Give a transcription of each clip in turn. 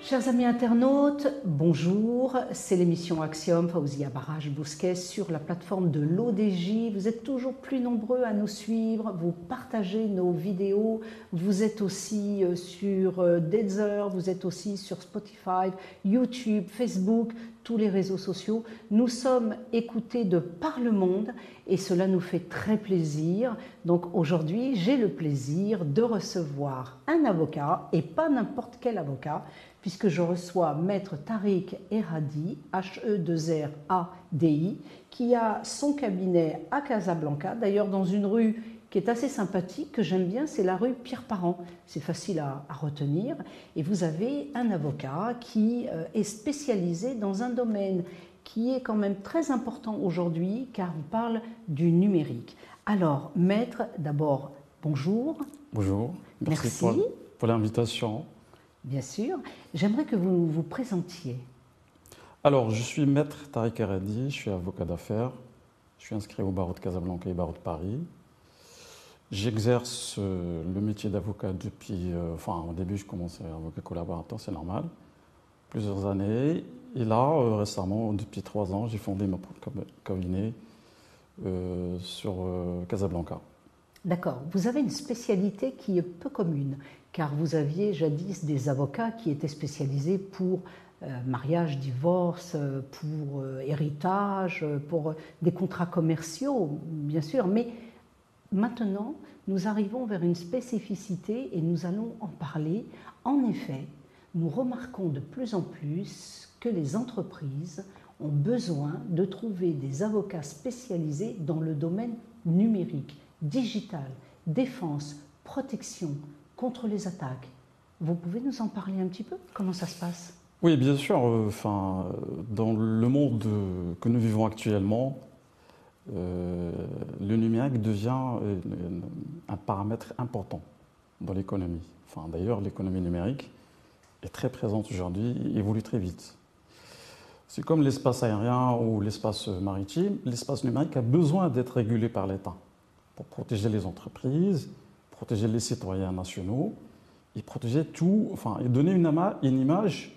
Chers amis internautes, bonjour. C'est l'émission Axiom Faouzia Barrage Bousquet sur la plateforme de l'ODJ. Vous êtes toujours plus nombreux à nous suivre, vous partagez nos vidéos. Vous êtes aussi euh, sur euh, Deezer, vous êtes aussi sur Spotify, YouTube, Facebook, les réseaux sociaux. Nous sommes écoutés de par le monde et cela nous fait très plaisir. Donc aujourd'hui, j'ai le plaisir de recevoir un avocat et pas n'importe quel avocat puisque je reçois Maître Tariq Eradi, H-E-2-R-A-D-I, qui a son cabinet à Casablanca, d'ailleurs dans une rue qui est assez sympathique, que j'aime bien, c'est la rue Pierre-Parent. C'est facile à, retenir. Et vous avez un avocat qui euh, est spécialisé dans un domaine qui est quand même très important aujourd'hui, car on parle du numérique. Alors, maître, d'abord, bonjour. Bonjour. Merci, pour l'invitation. Bien sûr. J'aimerais que vous vous présentiez. Alors, je suis maître Tariq Aradi, je suis avocat d'affaires. Je suis inscrit au barreau de Casablanca et au barreau de Paris. J'exerce euh, le métier d'avocat depuis. Euh, enfin, au début, je commençais avocat collaborateur, c'est normal. Plusieurs années. Et là, euh, récemment, depuis trois ans, j'ai fondé ma propre cabinet sur Casablanca. D'accord. Vous avez une spécialité qui est peu commune car vous aviez jadis des avocats qui étaient spécialisés pour mariage, divorce, pour héritage, pour des contrats commerciaux, bien sûr, mais maintenant, nous arrivons vers une spécificité et nous allons en parler. En effet, nous remarquons de plus en plus que les entreprises ont besoin de trouver des avocats spécialisés dans le domaine numérique, digital, défense, protection, contre les attaques. Vous pouvez nous en parler un petit peu? Comment ça se passe? Oui, bien sûr. Enfin, dans le monde que nous vivons actuellement, euh, le numérique devient euh, un paramètre important dans l'économie. Enfin, D'ailleurs, l'économie numérique est très présente aujourd'hui évolue très vite. C'est comme l'espace aérien ou l'espace maritime. L'espace numérique a besoin d'être régulé par l'État pour protéger les entreprises, protéger les citoyens nationaux et protéger tout, enfin, et donner une image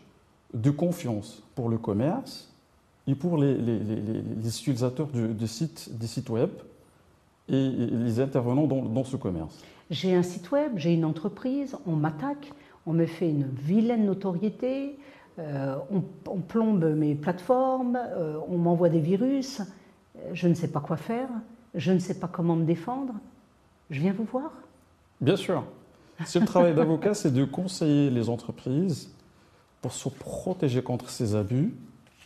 de confiance pour le commerce et pour les, utilisateurs sites, des sites web et, les intervenants dans, ce commerce. J'ai un site web, j'ai une entreprise, on m'attaque, on me fait une vilaine notoriété, euh, on, plombe mes plateformes, euh, on m'envoie des virus, je ne sais pas quoi faire, je ne sais pas comment me défendre. Je viens vous voir Bien sûr. Si le travail d'avocat, c'est de conseiller les entreprises pour se protéger contre ces abus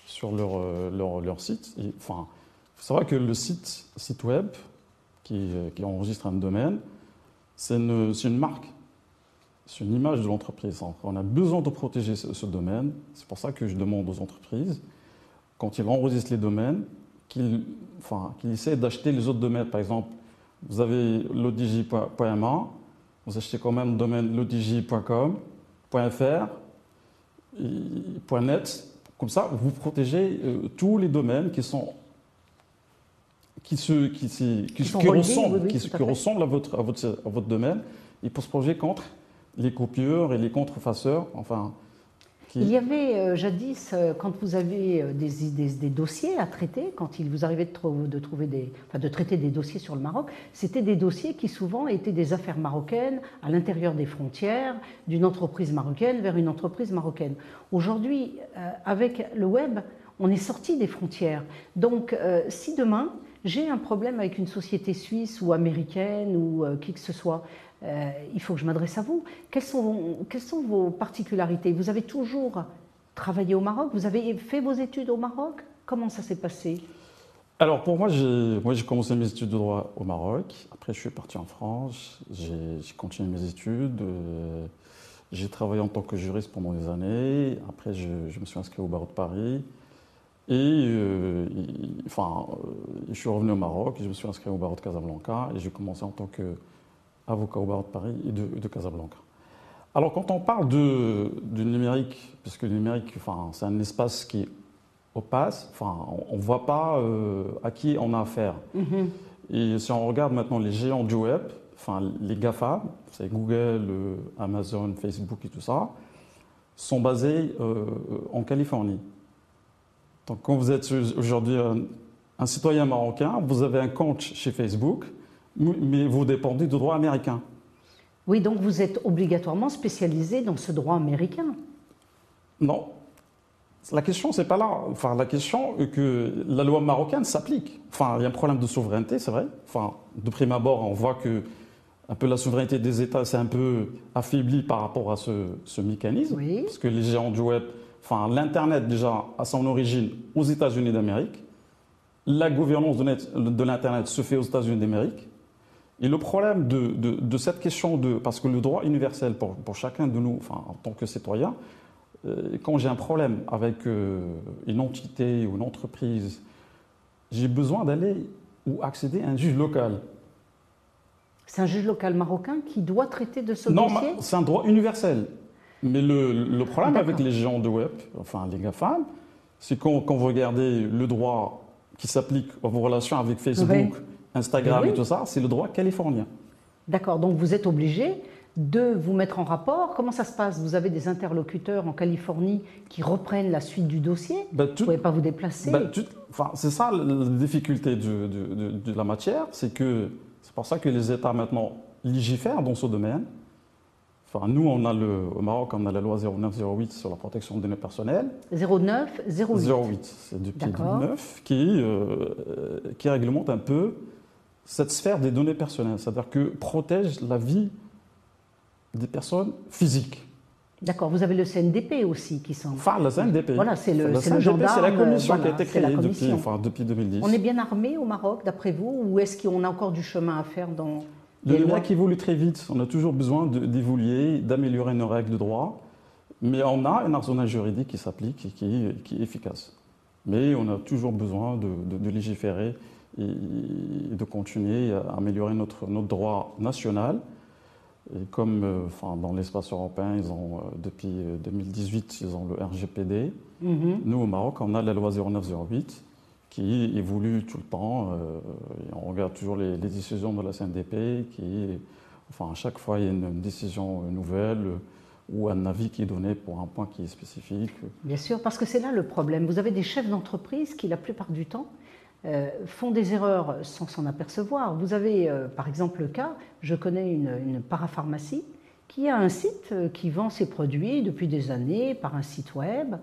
sur leur, euh, leur, leur site. enfin, il faut savoir que le site, site web qui, euh, qui enregistre un domaine, c'est une, une, marque, c'est une image de l'entreprise. On a besoin de protéger ce, domaine. C'est pour ça que je demande aux entreprises, quand ils enregistrent les domaines, qu'ils enfin, essaient d'acheter les autres domaines. Par exemple, vous avez l'odj.ma, vous achetez quand même le domaine lodigi.com, .net. Comme ça, vous protégez euh, tous les domaines qui sont qui, se, qui, qui, qui, ressemblent, qui, ressemblent à votre, à, votre, à votre domaine et pour se protéger contre les copieurs et les contrefaceurs. Enfin, il y avait euh, jadis, euh, quand vous avez euh, des, dossiers à traiter, quand il vous arrivait de, de, trouver des, de traiter des dossiers sur le Maroc, c'était des dossiers qui souvent étaient des affaires marocaines à l'intérieur des frontières, d'une entreprise marocaine vers une entreprise marocaine. Aujourd'hui, avec le web, on est sorti des frontières. Donc, si demain, j'ai un problème avec une société suisse ou américaine ou qui que ce soit, euh, il faut que je m'adresse à vous. Quelles sont, vos particularités? Vous avez toujours travaillé au Maroc? Vous avez fait vos études au Maroc? Comment ça s'est passé? Alors pour moi, j'ai commencé mes études de droit au Maroc. Après, je suis parti en France. J'ai continué mes études. Euh, j'ai travaillé en tant que juriste pendant des années. Après, je, me suis inscrit au barreau de Paris. Et, euh, enfin, je suis revenu au Maroc. Je me suis inscrit au barreau de Casablanca. Et j'ai commencé en tant que avocat au barreau de Paris et de, Casablanca. Alors quand on parle de, du numérique, puisque le numérique, enfin, c'est un espace qui est opaque, enfin, on ne voit pas euh, à qui on a affaire. Mm-hmm. Et si on regarde maintenant les géants du web, enfin, les GAFA, c'est Google, euh, Amazon, Facebook et tout ça, sont basés en Californie. Donc quand vous êtes aujourd'hui un, citoyen marocain, vous avez un compte chez Facebook, mais vous dépendez du droit américain. Oui, donc vous êtes obligatoirement spécialisé dans ce droit américain. Non. La question, c'est pas là. Enfin, la question est que la loi marocaine s'applique. Enfin, il y a un problème de souveraineté, c'est vrai. Enfin, de prime abord, on voit que un peu la souveraineté des États s'est un peu affaiblie par rapport à ce, mécanisme. Oui. Parce que les géants du web, enfin, l'Internet déjà a son origine aux États-Unis d'Amérique. La gouvernance de l'Internet se fait aux États-Unis d'Amérique. Et le problème de, cette question de. Parce que le droit universel pour, chacun de nous, enfin, en tant que citoyen, euh, quand j'ai un problème avec euh, une entité ou une entreprise, j'ai besoin d'aller ou accéder à un juge local. C'est un juge local marocain qui doit traiter de ce dossier Non, c'est un droit universel. Mais le, problème avec les géants de web, enfin les GAFAM, c'est quand, quand vous regardez le droit qui s'applique à vos relations avec Facebook, Instagram et tout ça, c'est le droit californien. D'accord, donc vous êtes obligé de vous mettre en rapport. Comment ça se passe? Vous avez des interlocuteurs en Californie qui reprennent la suite du dossier? Bah, Vous ne pouvez pas vous déplacer? Bah, enfin, C'est ça la difficulté de, la matière, c'est que c'est pour ça que les États maintenant légifèrent dans ce domaine. Enfin, nous, on a le, au Maroc, on a la loi 0908 sur la protection des données personnelles. 09 08 08, c'est depuis 2009, qui, euh, qui réglemente un peu cette sphère des données personnelles, c'est-à-dire que protège la vie des personnes physiques. D'accord, vous avez le CNDP aussi qui sont. Enfin, le CNDP. Voilà, c'est le, c'est la commission qui a été créée depuis, enfin, depuis 2010. On est bien armé au Maroc, d'après vous, ou est-ce qu'on a encore du chemin à faire dans. Le numérique évolue très vite. On a toujours besoin d'évoluer, d'améliorer nos règles de droit. Mais on a un arsenal juridique qui s'applique et qui, qui, est efficace. Mais on a toujours besoin de, de légiférer et de continuer à améliorer notre, notre droit national. Et comme euh, enfin, dans l'espace européen, ils ont, euh, depuis 2018, euh, ils ont le RGPD. Mhm. Nous, au Maroc, on a la loi 0908 qui évolue tout le temps. on regarde toujours les, décisions de la CNDP. Qui, enfin, à chaque fois, il y a une, décision nouvelle ou un avis qui est donné pour un point qui est spécifique. Bien sûr, parce que c'est là le problème. Vous avez des chefs d'entreprise qui, la plupart du temps, font des erreurs sans s'en apercevoir. Vous avez euh, par exemple le cas, je connais une, parapharmacie qui a un site euh, qui vend ses produits depuis des années par un site web.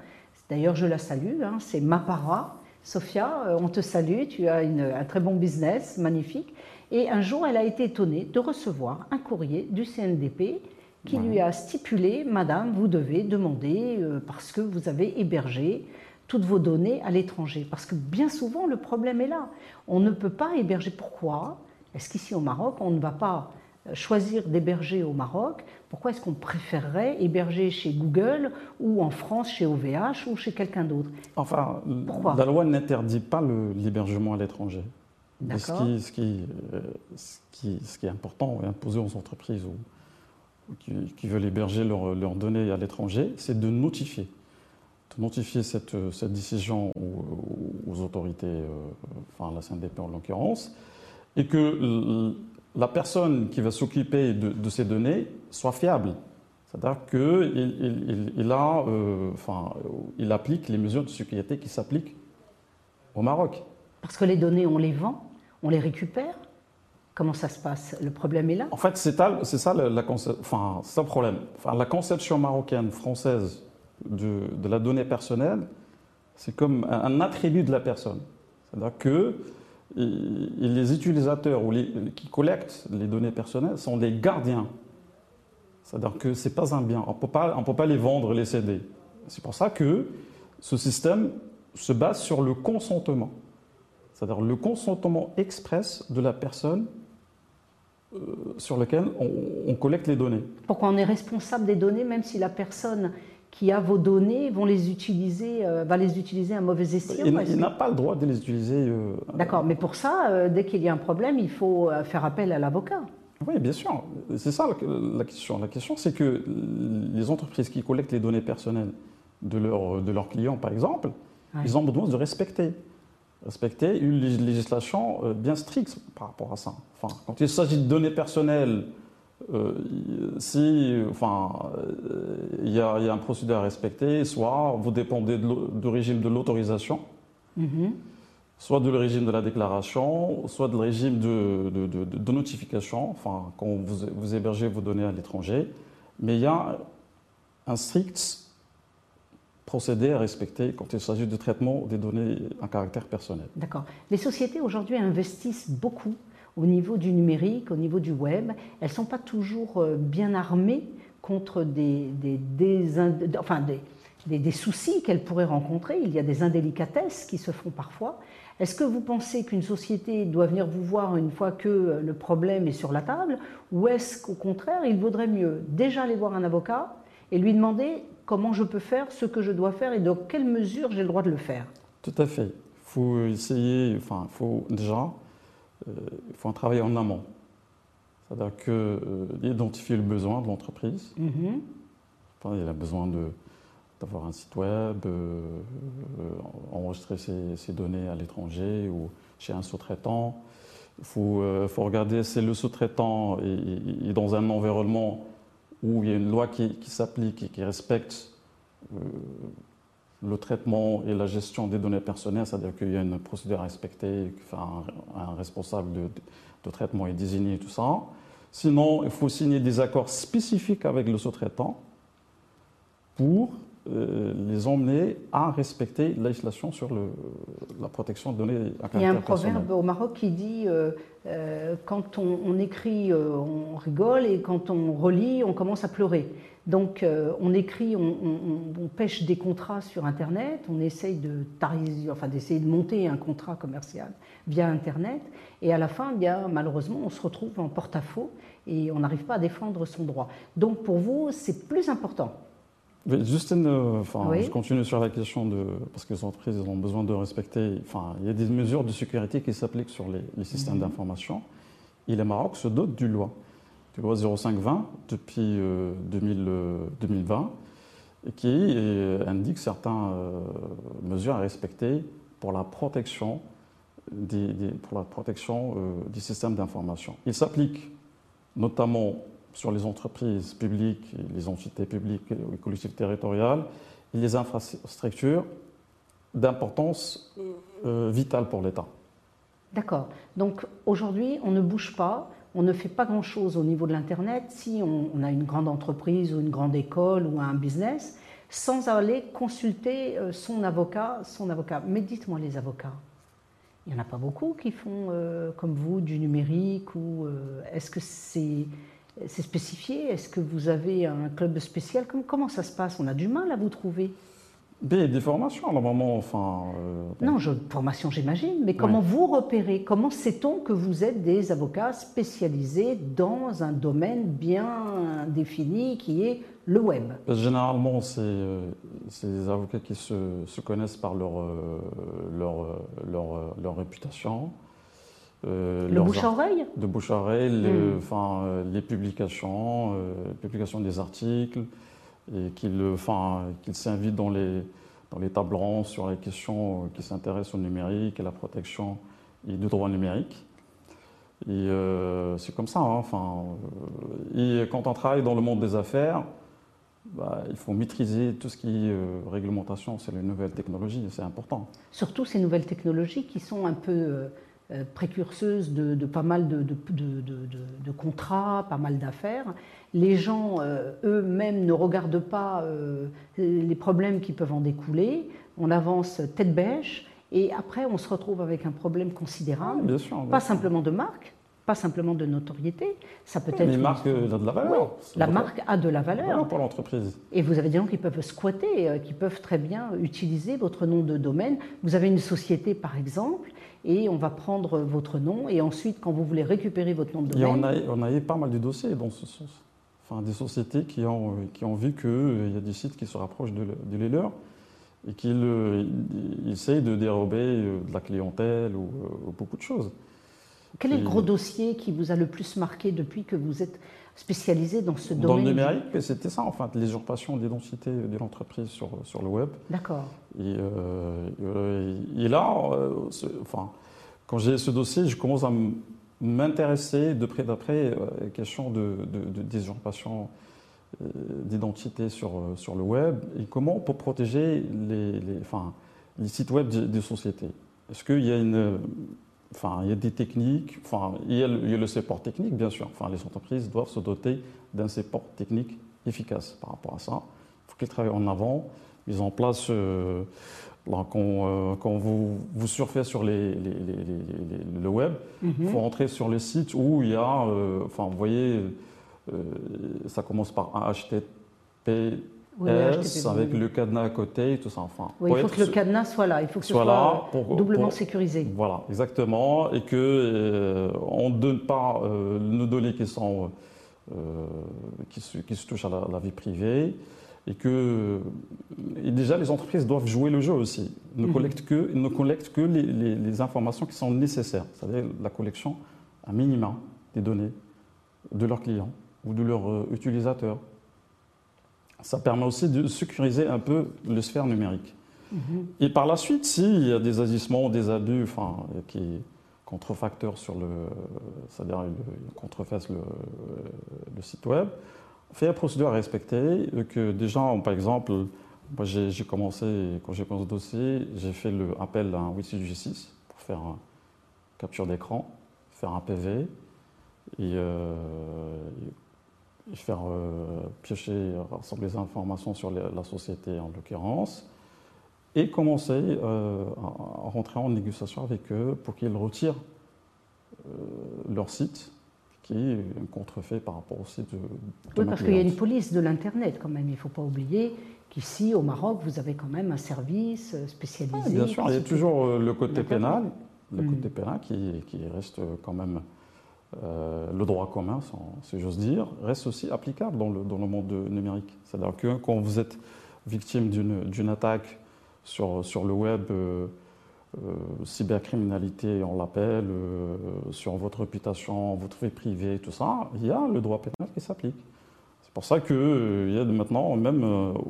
D'ailleurs, je la salue, hein, c'est Mapara. Sophia, on te salue, tu as un très bon business, magnifique. Et un jour, elle a été étonnée de recevoir un courrier du CNDP qui lui a stipulé, Madame, vous devez demander, parce que vous avez hébergé toutes vos données à l'étranger. Parce que bien souvent, le problème est là. On ne peut pas héberger. Pourquoi? Est-ce qu'ici au Maroc, on ne va pas euh, choisir d'héberger au Maroc Pourquoi est-ce qu'on préférerait héberger chez Google ou en France chez OVH ou chez quelqu'un d'autre? Enfin, la loi n'interdit pas l'hébergement à l'étranger. Ce qui, ce, qui, euh, ce, qui, ce qui, est important et imposé aux entreprises ou, qui, veulent héberger leurs données à l'étranger, c'est de notifier notifier cette, cette décision aux, autorités, euh, enfin la CNDP en l'occurrence, et que la personne qui va s'occuper de, ces données soit fiable. C'est-à-dire qu'il il, euh, enfin, il applique les mesures de sécurité qui s'appliquent au Maroc. Parce que les données, on les vend, on les récupère Comment ça se passe? Le problème est là? En fait, c'est ça, la, enfin, le problème. Enfin, la conception marocaine, française de, la donnée personnelle, c'est comme un, attribut de la personne. C'est-à-dire que les utilisateurs ou les, qui collectent les données personnelles sont des gardiens. C'est-à-dire que ce n'est pas un bien. On ne peut pas les vendre, les céder. C'est pour ça que ce système se base sur le consentement. C'est-à-dire le consentement express de la personne euh, sur lequel on, on, collecte les données. Pourquoi on est responsable des données même si la personne qui a vos données vont les utiliser, euh, va les utiliser à mauvais escient Il, n'a pas le droit de les utiliser. Euh, D'accord, mais pour ça, euh, dès qu'il y a un problème, il faut faire appel à l'avocat. Oui, bien sûr. C'est ça la, question. La question, c'est que les entreprises qui collectent les données personnelles de, leur, de leurs clients, par exemple, ils ont besoin de respecter. Respecter une législation bien stricte par rapport à ça. Enfin, quand il s'agit de données personnelles euh, si, enfin, il y, a un procédé à respecter, soit vous dépendez du régime de l'autorisation, mm-hmm. soit du régime de la déclaration, soit du régime de, de, notification, enfin, quand vous, vous hébergez vos données à l'étranger. Mais il y a un strict procédé à respecter quand il s'agit de traitement des données à caractère personnel. D'accord. Les sociétés aujourd'hui investissent beaucoup au niveau du numérique, au niveau du web. Elles ne sont pas toujours euh, bien armées contre des, des, des, soucis qu'elles pourraient rencontrer. Il y a des indélicatesses qui se font parfois. Est-ce que vous pensez qu'une société doit venir vous voir une fois que le problème est sur la table Ou est-ce qu'au contraire, il vaudrait mieux déjà aller voir un avocat et lui demander comment je peux faire ce que je dois faire et dans quelle mesure j'ai le droit de le faire? Tout à fait. Il faut essayer, enfin, il faut déjà, euh, il faut un travail en amont. C'est-à-dire que euh, identifier le besoin de l'entreprise. Enfin, il a besoin d'avoir un site web, euh, enregistrer ses, données à l'étranger ou chez un sous-traitant. Il faut, faut, regarder si le sous-traitant est, dans un environnement où il y a une loi qui, s'applique et qui respecte euh, le traitement et la gestion des données personnelles, c'est-à-dire qu'il y a une procédure à respecter, enfin, un, responsable de, de, traitement est désigné, tout ça. Sinon, il faut signer des accords spécifiques avec le sous-traitant pour euh, les emmener à respecter la législation sur le, la protection de données à Il y a un proverbe au Maroc qui dit euh, euh, quand on, écrit, on rigole et quand on relit, on commence à pleurer. Donc on écrit, on, pêche des contrats sur Internet, on essaye de enfin d'essayer de monter un contrat commercial via Internet, et à la fin, bien malheureusement, on se retrouve en porte-à-faux et on n'arrive pas à défendre son droit. Donc pour vous, c'est plus important Juste euh, enfin, je continue sur la question de. Parce que les entreprises ont besoin de respecter. Enfin, il y a des mesures de sécurité qui s'appliquent sur les, systèmes mhm. d'information. Et le Maroc se dote du loi, du loi 0520 depuis 2000, euh, 2020, euh, et qui indique certaines mesures à respecter pour la protection des, pour la protection des systèmes d'information. Il s'applique notamment sur les entreprises publiques, les entités publiques les collectivités territoriales et les infrastructures d'importance euh, vitale pour l'État. D'accord. Donc aujourd'hui, on ne bouge pas, on ne fait pas grand-chose au niveau de l'Internet. Si on, a une grande entreprise ou une grande école ou un business, sans aller consulter euh, son avocat, son avocat. Mais dites-moi les avocats, il n'y en a pas beaucoup qui font euh, comme vous du numérique ou est-ce que c'est c'est spécifié? Est-ce que vous avez un club spécial? Comment, ça se passe? On a du mal à vous trouver des, des formations, normalement, enfin... Euh, non, je, formation, j'imagine, mais comment vous repérez Comment sait-on que vous êtes des avocats spécialisés dans un domaine bien défini qui est le web? Généralement, c'est euh, des avocats qui se, connaissent par leur, euh, leur, leur, leur réputation, euh, le bouche à oreille? De bouche à oreille, hmm. enfin, euh, les publications, euh, publications des articles, et qu'il enfin, s'invite dans les, tables rondes sur les questions qui s'intéressent au numérique et la protection du droit numérique. Et c'est comme ça. Hein, enfin, et quand on travaille dans le monde des affaires, bah, il faut maîtriser tout ce qui est réglementation, c'est les nouvelles technologies, c'est important. Surtout ces nouvelles technologies qui sont un peu euh, précurseuse de, pas mal de, de, contrats, pas mal d'affaires. Les gens euh, eux-mêmes ne regardent pas euh, les problèmes qui peuvent en découler. On avance tête bêche et après on se retrouve avec un problème considérable, pas simplement de marque, pas simplement de notoriété, ça peut être. Mais marque a de la valeur. la marque a de la valeur. pour l'entreprise. Et vous avez des gens qui peuvent squatter, qui peuvent très bien utiliser votre nom de domaine. Vous avez une société, par exemple, et on va prendre votre nom et ensuite, quand vous voulez récupérer votre nom de domaine... on, a, on a eu pas mal de dossiers dans ce sens. Enfin, des sociétés qui ont, qui ont vu qu'il euh, y a des sites qui se rapprochent de, de leur et qui euh, essayent de dérober euh, de la clientèle ou, beaucoup de choses. Quel est le gros dossier qui vous a le plus marqué depuis que vous êtes spécialisé dans ce domaine Dans le numérique, c'était ça, en fait, l'usurpation d'identité de l'entreprise sur, sur le web. D'accord. Et, et, là, enfin, quand j'ai ce dossier, je commence à m'intéresser de près d'après aux questions de, de, désusurpation d'identité sur, sur le web et comment pour protéger les, les, enfin, les sites web des, sociétés. Est-ce qu'il y a une Enfin, il y a des techniques, enfin, il y a, le, support technique, bien sûr. Enfin, les entreprises doivent se doter d'un support technique efficace par rapport à ça. Il faut qu'ils travaillent en avant, ils en place, euh, quand, euh, quand, vous, vous surfez sur les, le web, il mhm. faut entrer sur les sites où il y a, euh, enfin, vous voyez, ça commence par HTTP avec le cadenas à côté et tout ça. Enfin, il faut que le cadenas soit là, il faut que ce soit, là pour, doublement sécurisé. Voilà, exactement, et que euh, on ne donne pas euh, nos données qui sont euh, qui, se, qui, se, touchent à la, vie privée, et que et déjà les entreprises doivent jouer le jeu aussi. Ne mhm. collectent que, ne collectent que les, les, informations qui sont nécessaires, c'est-à-dire la collection à minima des données de leurs clients ou de leurs utilisateurs ça permet aussi de sécuriser un peu le sphère numérique. Mhm. Et par la suite, s'il y a des agissements, des abus, enfin, qui contrefacteurs sur le, c'est-à-dire contrefassent le, le, site web, on fait la procédure à respecter. Que déjà, par exemple, moi j'ai commencé, quand j'ai commencé ce dossier, j'ai fait le appel à un Wi-Fi G6 pour faire une capture d'écran, faire un PV. Et, euh, faire euh, piocher, rassembler des informations sur la société en l'occurrence, et commencer euh, à, rentrer en négociation avec eux pour qu'ils retirent euh, leur site qui est contrefait par rapport au site de, Oui, parce qu'il y a une police de l'Internet quand même. Il ne faut pas oublier qu'ici, au Maroc, vous avez quand même un service spécialisé. bien sûr, il y a toujours le côté pénal, le côté mm. pénal qui, qui, reste quand même euh, le droit commun, si j'ose dire, reste aussi applicable dans le, dans le monde numérique. C'est-à-dire que quand vous êtes victime d'une attaque sur, sur le web, euh, euh, cybercriminalité, on l'appelle, sur votre réputation, votre vie privée, tout ça, il y a le droit pénal qui s'applique. C'est pour ça qu'il y a maintenant, même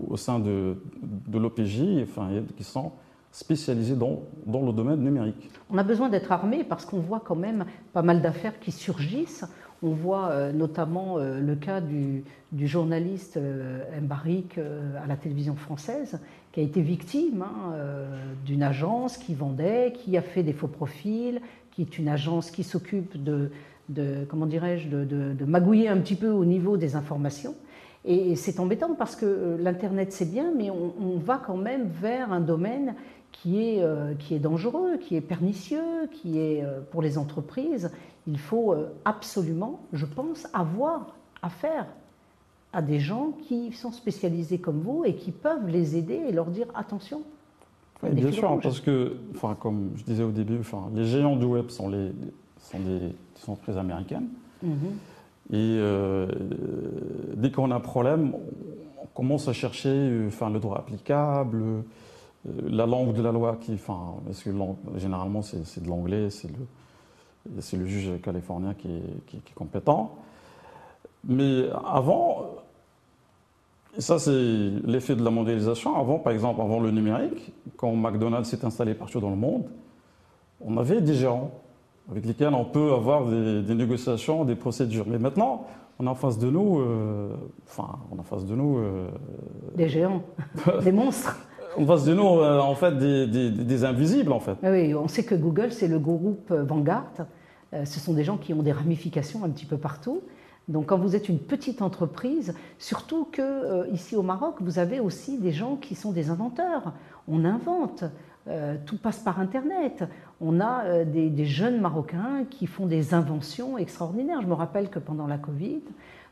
au sein de, de l'OPJ, enfin, il y a qui sont spécialisés dans, le domaine numérique. On a besoin d'être armé parce qu'on voit quand même pas mal d'affaires qui surgissent. On voit euh, notamment euh, le cas du, journaliste euh, Mbarik à la télévision française qui a été victime hein, d'une agence qui vendait, qui a fait des faux profils, qui est une agence qui s'occupe de, comment dirais-je, de, magouiller un petit peu au niveau des informations. Et c'est embêtant parce que l'Internet c'est bien, mais on, va quand même vers un domaine qui est, euh, qui est dangereux, qui est pernicieux, qui est euh, pour les entreprises. Il faut euh, absolument, je pense, avoir affaire à des gens qui sont spécialisés comme vous et qui peuvent les aider et leur dire attention. bien sûr, parce que, enfin, comme je disais au début, enfin, les géants du web sont, les, sont des, entreprises américaines. Mhm. Et dès qu'on a un problème, on commence à chercher enfin, le droit applicable, la langue de la loi, qui, enfin, parce que généralement c'est de l'anglais, c'est le, le, juge californien qui est, compétent. Mais avant, et ça c'est l'effet de la mondialisation, avant par exemple, avant le numérique, quand McDonald's s'est installé partout dans le monde, on avait des géants avec lesquels on peut avoir des, négociations, des procédures. Mais maintenant, on a en face de nous, euh, enfin, on a en face de nous... Euh, des géants, des monstres on passe de nous, euh, en fait, des, invisibles, en fait. Oui, on sait que Google, c'est le groupe euh, Vanguard. Euh, ce sont des gens qui ont des ramifications un petit peu partout. Donc, quand vous êtes une petite entreprise, surtout que ici au Maroc, vous avez aussi des gens qui sont des inventeurs. On invente. tout passe par Internet. On a des, jeunes Marocains qui font des inventions extraordinaires. Je me rappelle que pendant la Covid,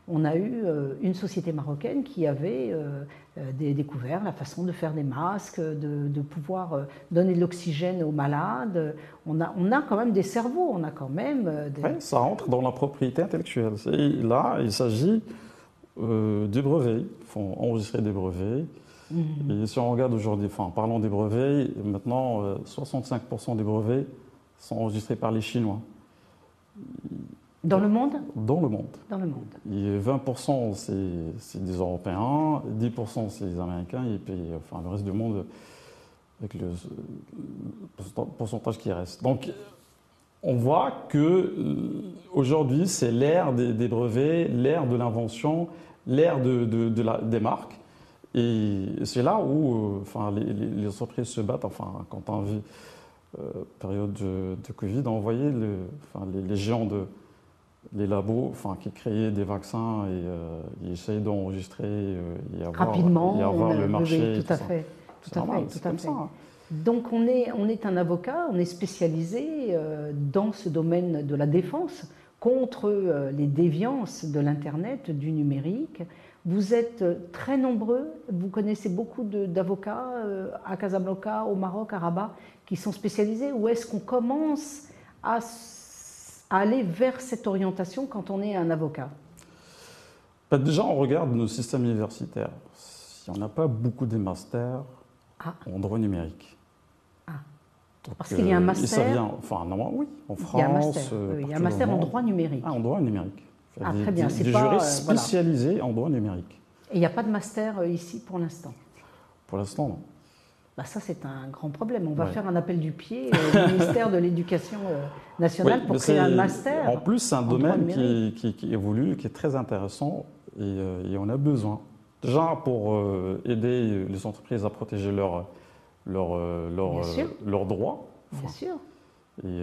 on a eu euh, une société marocaine qui avait euh, euh, découvert la façon de faire des masques, de, pouvoir donner de l'oxygène aux malades. On a, on a quand même des cerveaux, on a quand même... Des... ça entre dans la propriété intellectuelle. là, il s'agit des brevets. Il faut enregistrer des brevets. Mhm. Et si on regarde aujourd'hui, enfin, parlons des brevets, maintenant, 65% des brevets sont enregistrés par les Chinois. Dans le monde Dans le monde. Dans le monde. Et 20% c'est des Européens, 10% c'est des Américains, et puis enfin, le reste du monde avec le pourcentage qui reste. Donc on voit que euh, aujourd'hui, c'est l'ère des, brevets, l'ère de l'invention, l'ère de, des marques. Et c'est là où euh, enfin, les, entreprises se battent. Enfin, quand on vit euh, période de, Covid, on voyait le, enfin, les, géants de les labos enfin, qui créaient des vaccins et euh, ils essayaient d'enregistrer et avoir, Rapidement, et avoir le marché. tout, à fait. Tout à fait. Tout à fait. Hein. Donc on est, on est un avocat, on est spécialisé dans ce domaine de la défense contre les déviances de l'Internet, du numérique. Vous êtes très nombreux, vous connaissez beaucoup d'avocats euh, à Casablanca, au Maroc, à Rabat, qui sont spécialisés, ou est-ce qu'on commence à, aller vers cette orientation quand on est un avocat bah, Déjà, on regarde nos systèmes universitaires. Il n'y en a pas beaucoup des masters ah. en droit numérique. Ah. Parce qu'il y a un euh, master. enfin, non, oui, en France. Il y a un master, euh, il y a un master en droit numérique. Ah, en droit numérique. Ah, très bien. Des, des juristes spécialisés en droit numérique. Et il n'y a pas de master euh, ici pour l'instant Pour l'instant, non. Bah ça, c'est un grand problème. On va faire un appel du pied au ministère de l'Éducation euh, nationale pour créer un master. En plus, c'est un domaine qui, qui, évolue, qui est très intéressant euh, et, on a besoin. Déjà, pour aider les entreprises à protéger leurs leur, leur, leur, droits. Bien sûr. Et,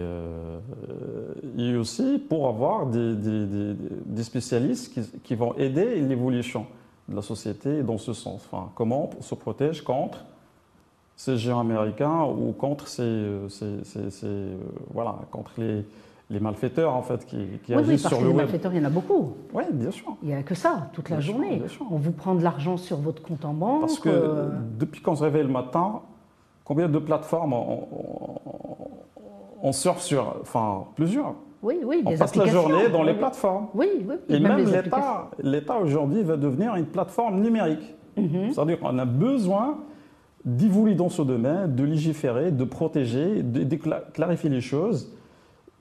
et, aussi pour avoir des, des, des spécialistes qui, qui, vont aider l'évolution de la société dans ce sens. Enfin, comment on se protège contre ces géants américains ou contre ces, euh, voilà, contre les, les, malfaiteurs en fait qui, qui oui, agissent oui, sur le les malfaiteurs, il y en a beaucoup. Oui, bien sûr. Il n'y a que ça toute la journée. on vous prend de l'argent sur votre compte en banque. Parce que euh, depuis qu'on se réveille le matin, combien de plateformes on, on, surfe sur, enfin plusieurs. Oui, oui, On passe la journée dans les plateformes. Oui, oui. Et même, l'État aujourd'hui va devenir une plateforme numérique. Mhm. C'est-à-dire qu'on a besoin d'évoluer dans ce domaine, de légiférer, de protéger, de, clarifier les choses.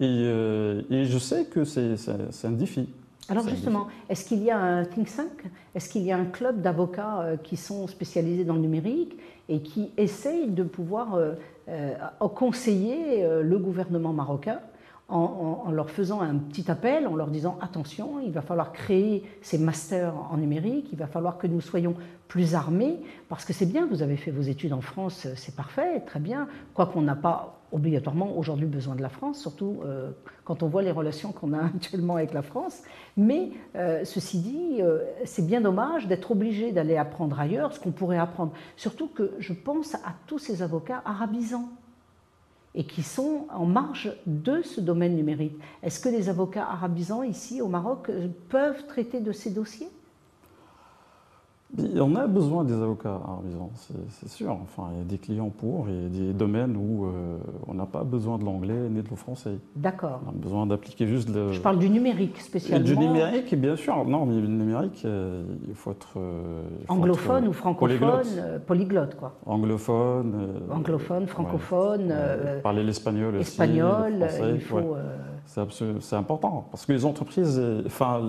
Euh, et, je sais que c'est un défi. Alors justement, est-ce qu'il y a un think tank? Est-ce qu'il y a un club d'avocats euh, qui sont spécialisés dans le numérique et qui essayent de pouvoir euh, conseiller le gouvernement marocain en, leur faisant un petit appel, en leur disant attention, il va falloir créer ces masters en numérique, il va falloir que nous soyons plus armés, parce que c'est bien, vous avez fait vos études en France, c'est parfait, très bien, quoiqu'on n'a pas obligatoirement aujourd'hui besoin de la France, surtout euh, quand on voit les relations qu'on a actuellement avec la France. Mais euh, ceci dit, euh, c'est bien dommage d'être obligé d'aller apprendre ailleurs ce qu'on pourrait apprendre. Surtout que je pense à tous ces avocats arabisants et qui sont en marge de ce domaine numérique. Est-ce que les avocats arabisants ici au Maroc peuvent traiter de ces dossiers? On a besoin des avocats arabisants, c'est sûr. Enfin, il y a des clients pour et des domaines où euh, on n'a pas besoin de l'anglais ni de le français. D'accord. On a besoin d'appliquer juste le. Je parle du numérique spécialement. du numérique, bien sûr. Non, mais le numérique, euh, il faut être. Euh, Anglophone ou francophone polyglotte. quoi. Anglophone. Anglophone, francophone. parler l'espagnol aussi. Espagnol, il faut. C'est important parce que les entreprises, enfin,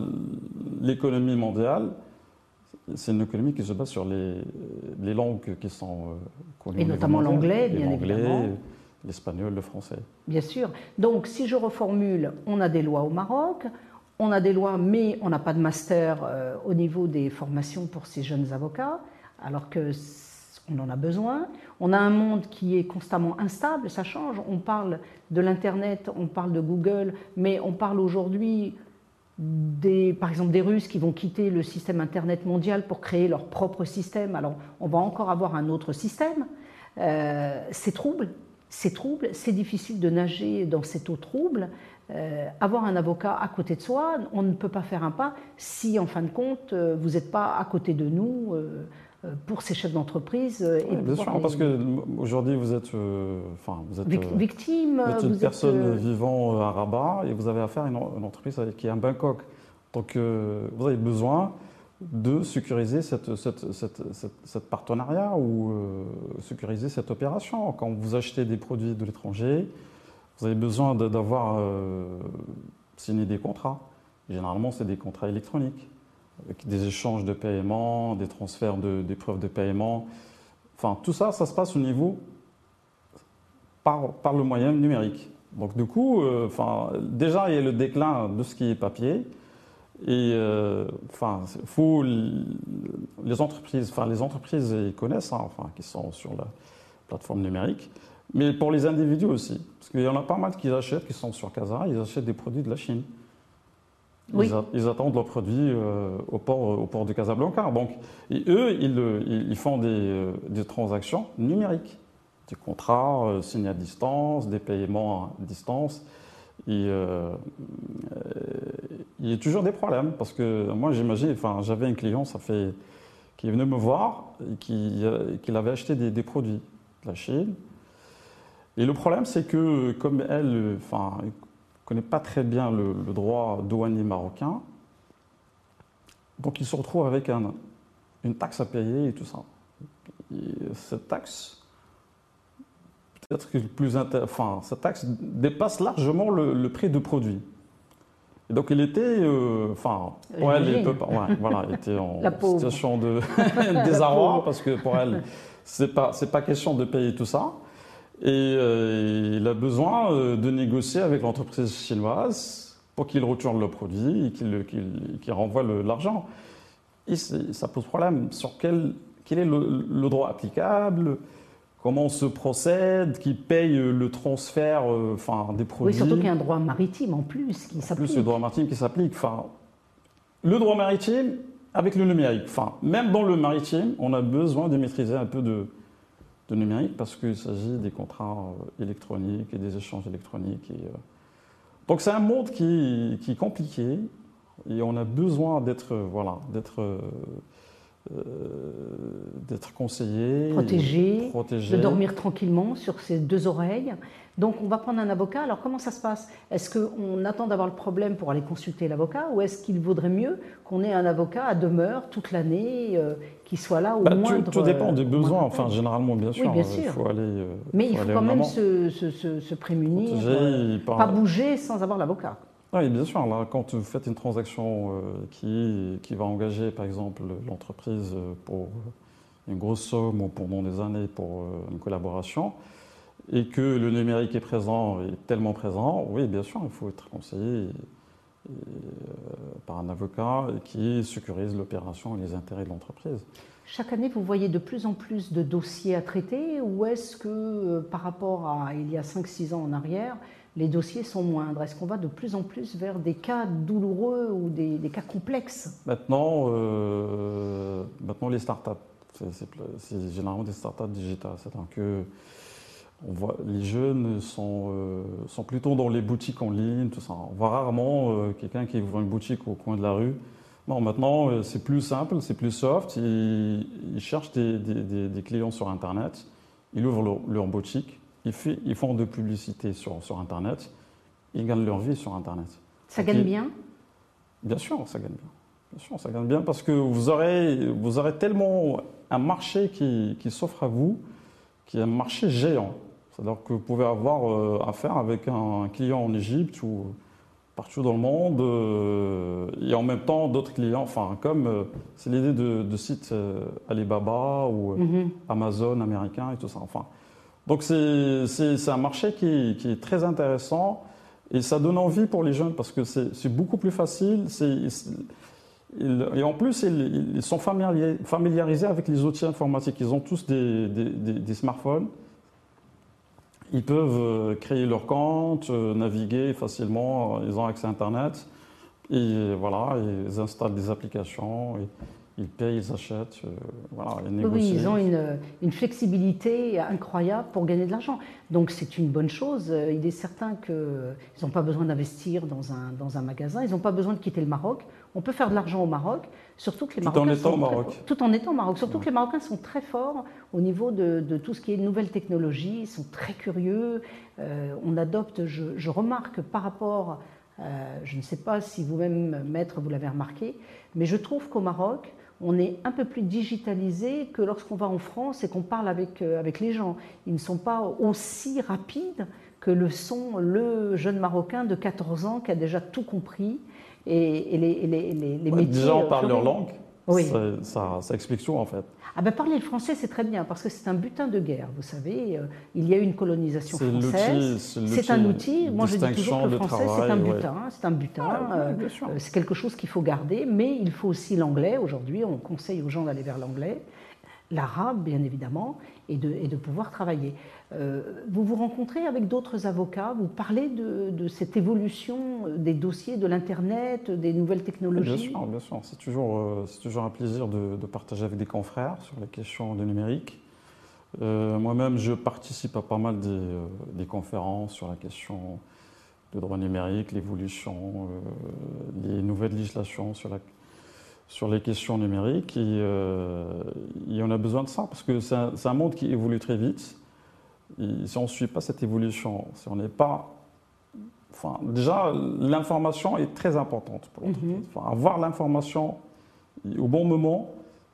l'économie mondiale c'est une économie qui se base sur les, les langues qui sont euh, connues. Et notamment l'anglais, bien évidemment. L'espagnol, le français. Bien sûr. Donc, si je reformule, on a des lois au Maroc, on a des lois, mais on n'a pas de master euh, au niveau des formations pour ces jeunes avocats, alors que on en a besoin. On a un monde qui est constamment instable, ça change. On parle de l'Internet, on parle de Google, mais on parle aujourd'hui par exemple des Russes qui vont quitter le système Internet mondial pour créer leur propre système. Alors on va encore avoir un autre système. Euh, c'est trouble, c'est trouble, c'est difficile de nager dans cette eau trouble. Euh, avoir un avocat à côté de soi, on ne peut pas faire un pas si en fin de compte euh, vous n'êtes pas à côté de nous. Pour ces chefs d'entreprise. Euh, bien sûr, parce qu'aujourd'hui vous êtes, euh, enfin, vous êtes victime, vous êtes une personne vivant à Rabat et vous avez affaire à une, entreprise qui est à Bangkok. Donc vous avez besoin de sécuriser cette, cette, cette, partenariat ou sécuriser cette opération. Quand vous achetez des produits de l'étranger, vous avez besoin d'avoir signé des contrats. Généralement, c'est des contrats électroniques des échanges de paiement, des transferts de, des preuves de paiement. Enfin, tout ça, ça se passe au niveau par, le moyen numérique. Donc du coup, euh, enfin, déjà il y a le déclin de ce qui est papier. Et euh, enfin, faut les entreprises, enfin les entreprises connaissent, hein, enfin, qui sont sur la plateforme numérique, mais pour les individus aussi, parce qu'il y en a pas mal qui achètent, qui sont sur Casa, ils achètent des produits de la Chine. Ils, attendent leurs produits euh, au, port, au port de Casablanca. Donc, eux, ils, font des, des transactions numériques des contrats euh, signés à distance, des paiements à distance. Et, euh, il y a toujours des problèmes parce que moi j'imagine, enfin j'avais un client, ça fait, qui est venu me voir et qui, euh, avait acheté des, produits de la Chine. Et le problème c'est que comme elle, enfin, connaît pas très bien le, droit douanier marocain, donc il se retrouve avec un, une taxe à payer et tout ça. Et cette taxe, peut-être que plus enfin, cette taxe dépasse largement le, prix du produit. Et donc il était, euh, enfin, pour elle, il, voilà, était en situation de désarroi parce que pour elle, c'est pas, c'est pas question de payer tout ça. Et euh, il a besoin euh, de négocier avec l'entreprise chinoise pour qu'il retourne le produit et qu'il, renvoie l'argent. Et ça pose problème sur quel, quel est le droit applicable? Comment on se procède, qui paye le transfert euh, enfin, des produits? Oui, surtout qu'il y a un droit maritime en plus qui s'applique. plus, le droit maritime qui s'applique. Enfin, le droit maritime avec le numérique. Enfin, même dans le maritime, on a besoin de maîtriser un peu de, numérique parce qu'il s'agit des contrats euh, électroniques et des échanges électroniques. Et, euh, Donc c'est un monde qui, qui, est compliqué et on a besoin d'être voilà, d'être euh, d'être conseillé, protégé, de dormir tranquillement sur ses deux oreilles. Donc on va prendre un avocat. Alors comment ça se passe? Est-ce qu'on attend d'avoir le problème pour aller consulter l'avocat ou est-ce qu'il vaudrait mieux qu'on ait un avocat à demeure toute l'année euh, qui soit là au bah, Tout, dépend des besoins, enfin généralement bien sûr. Oui, bien sûr. Il faut aller, euh, Mais il faut, quand même se, se, prémunir, pas bouger sans avoir l'avocat. Oui, bien sûr. Là, quand vous faites une transaction euh, qui, qui va engager, par exemple, l'entreprise pour une grosse somme ou pendant des années pour euh, une collaboration, et que le numérique est présent, est tellement présent, oui, bien sûr, il faut être conseillé euh, par un avocat qui sécurise l'opération et les intérêts de l'entreprise. Chaque année, vous voyez de plus en plus de dossiers à traiter ou est-ce que par rapport à il y a 5-6 ans en arrière, les dossiers sont moindres Est-ce qu'on va de plus en plus vers des cas douloureux ou des, cas complexes? Maintenant, euh, maintenant les startups, c'est généralement des startups digitales. C'est-à-dire que les jeunes sont, euh, sont plutôt dans les boutiques en ligne, tout ça. On voit rarement euh, quelqu'un qui ouvre une boutique au coin de la rue. Non, maintenant, c'est plus simple, c'est plus soft. Ils, cherchent des, clients sur Internet, ils ouvrent leur boutique ils, font de publicité sur, sur Internet, ils gagnent leur vie sur Internet. Ça gagne bien? Bien sûr, ça gagne bien. Bien sûr, ça gagne bien parce que vous aurez, vous aurez tellement un marché qui, qui s'offre à vous, qui est un marché géant. C'est-à-dire que vous pouvez avoir euh, affaire avec un client en Égypte ou partout dans le monde, euh, et en même temps d'autres clients, enfin comme euh, c'est l'idée de, sites Alibaba ou mm-hmm. Amazon américain et tout ça. Enfin, donc c'est un marché qui, est très intéressant et ça donne envie pour les jeunes parce que c'est beaucoup plus facile. et en plus, ils, sont familiarisés avec les outils informatiques. Ils ont tous des, smartphones. Ils peuvent euh, créer leur compte, euh, naviguer facilement. Ils ont accès à Internet. Et voilà, ils installent des applications ils payent, ils achètent, euh, voilà, ils négocient. Oui, ils ont une, flexibilité incroyable pour gagner de l'argent. Donc c'est une bonne chose. Il est certain qu'ils n'ont pas besoin d'investir dans un, dans un magasin, ils n'ont pas besoin de quitter le Maroc. On peut faire de l'argent au Maroc, surtout que les tout Marocains en étant au Maroc. tout en étant Maroc. Surtout que les Marocains sont très forts au niveau de, de, tout ce qui est nouvelles technologies, ils sont très curieux. Euh, on adopte, je, je, remarque par rapport, euh, je ne sais pas si vous-même, maître, vous l'avez remarqué, mais je trouve qu'au Maroc, on est un peu plus digitalisé que lorsqu'on va en France et qu'on parle avec, euh, avec les gens. Ils ne sont pas aussi rapides que le sont le jeune Marocain de 14 ans qui a déjà tout compris et, les, les, les, métiers. Déjà, on parle leur langue. Ça, ça, explique tout en fait. Ah ben parler le français, c'est très bien, parce que c'est un butin de guerre, vous savez. Euh, il y a eu une colonisation française. C'est un outil. Moi, je dis toujours que le français, c'est un butin. C'est un butin. Euh, c'est quelque chose qu'il faut garder, mais il faut aussi l'anglais. Aujourd'hui, on conseille aux gens d'aller vers l'anglais l'arabe, bien évidemment, et de, et de pouvoir travailler. Euh, vous vous rencontrez avec d'autres avocats, vous parlez de, cette évolution des dossiers, de l'Internet, des nouvelles technologies Bien sûr, bien sûr. C'est toujours, euh, toujours un plaisir de, partager avec des confrères sur les questions du numérique. Euh, moi-même, je participe à pas mal des, des, conférences sur la question du droit numérique, l'évolution, les nouvelles législations sur la sur les questions numériques. Et, euh, en a besoin de ça parce que c'est un, monde qui évolue très vite. Et si on ne suit pas cette évolution, si on n'est pas. Enfin, déjà, l'information est très importante pour l'entreprise. Mhm. Enfin, avoir l'information au bon moment,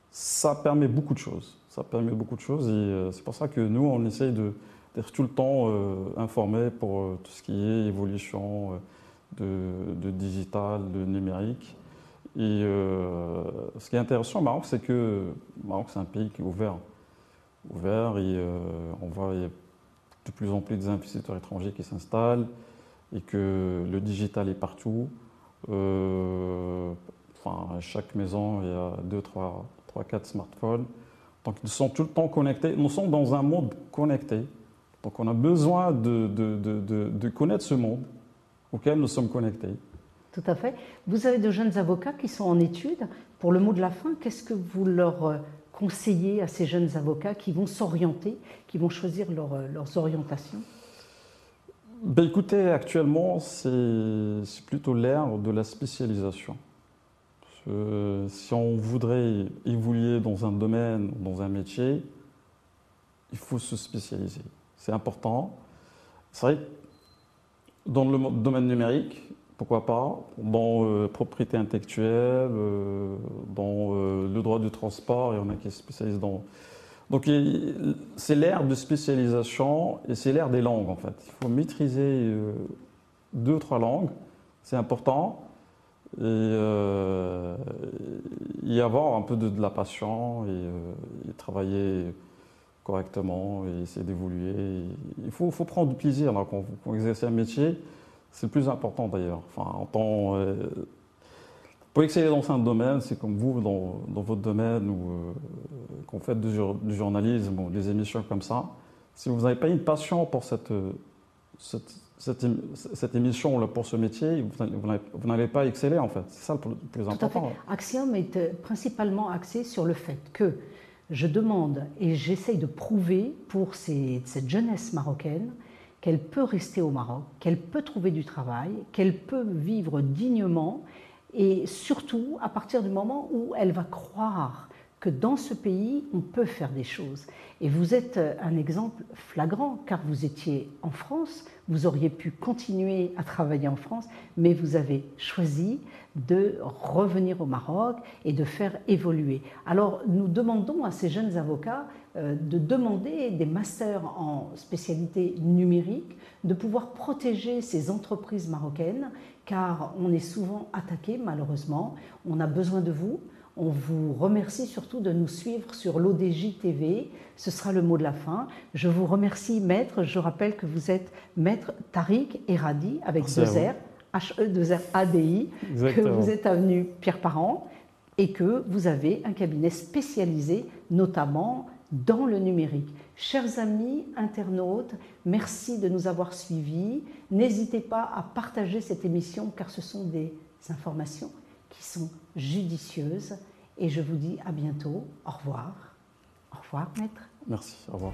ça permet beaucoup de choses. Ça permet beaucoup de choses et euh, c'est pour ça que nous, on essaye d'être tout le temps euh, informés pour euh, tout ce qui est évolution de, de digital, de numérique. Et euh, ce qui est intéressant au Maroc, c'est que le Maroc, c'est un pays qui est ouvert. Ouvert et euh, on voit il y a de plus en plus des investisseurs étrangers qui s'installent et que le digital est partout. Euh, enfin, à chaque maison, il y a 2, 3, 3, 4 smartphones. Donc ils sont tout le temps connectés. Nous sommes dans un monde connecté. Donc on a besoin de, de, de, de connaître ce monde auquel nous sommes connectés. Tout à fait. Vous avez de jeunes avocats qui sont en études. Pour le mot de la fin, qu'est-ce que vous leur euh, conseillez à ces jeunes avocats qui vont s'orienter, qui vont choisir euh, leurs orientations? Ben Écoutez, actuellement, c'est plutôt l'ère de la spécialisation. si on voudrait évoluer dans un domaine, dans un métier, il faut se spécialiser. C'est important. C'est vrai dans le domaine numérique, pourquoi pas, dans euh, propriété intellectuelle, euh, dans euh, le droit du transport, et on a qui spécialisent dans. Donc c'est l'ère de spécialisation et c'est l'ère des langues en fait. Il faut maîtriser deux ou trois langues, c'est important, et y avoir un peu de, la passion et, travailler correctement et essayer d'évoluer. Il faut, faut, prendre du plaisir là, quand vous exercez un métier. C'est le plus important d'ailleurs. Enfin, euh, pour exceller dans un domaine, c'est comme vous dans, votre domaine ou euh, qu'on fait du, journalisme ou des émissions comme ça. Si vous n'avez pas une passion pour cette, cette, émission là, pour ce métier, vous n'allez pas exceller en fait. C'est ça le plus important. Axiom est euh, principalement axé sur le fait que je demande et j'essaye de prouver pour cette jeunesse marocaine qu'elle peut rester au Maroc, qu'elle peut trouver du travail, qu'elle peut vivre dignement et surtout à partir du moment où elle va croire que dans ce pays, on peut faire des choses. Et vous êtes un exemple flagrant, car vous étiez en France, vous auriez pu continuer à travailler en France, mais vous avez choisi de revenir au Maroc et de faire évoluer. Alors nous demandons à ces jeunes avocats euh, de demander des masters en spécialité numérique, de pouvoir protéger ces entreprises marocaines, car on est souvent attaqué malheureusement. On a besoin de vous. On vous remercie surtout de nous suivre sur l'ODJ TV. Ce sera le mot de la fin. Je vous remercie, maître. Je rappelle que vous êtes maître Tariq Eradi avec deux R, H-E-2-R-A-D-I, que vous êtes avenue Pierre Parent et que vous avez un cabinet spécialisé notamment dans le numérique. Chers amis internautes, merci de nous avoir suivis. N'hésitez pas à partager cette émission car ce sont des informations qui sont judicieuses. Et je vous dis à bientôt. Au revoir. Au revoir, maître. Merci. Au revoir.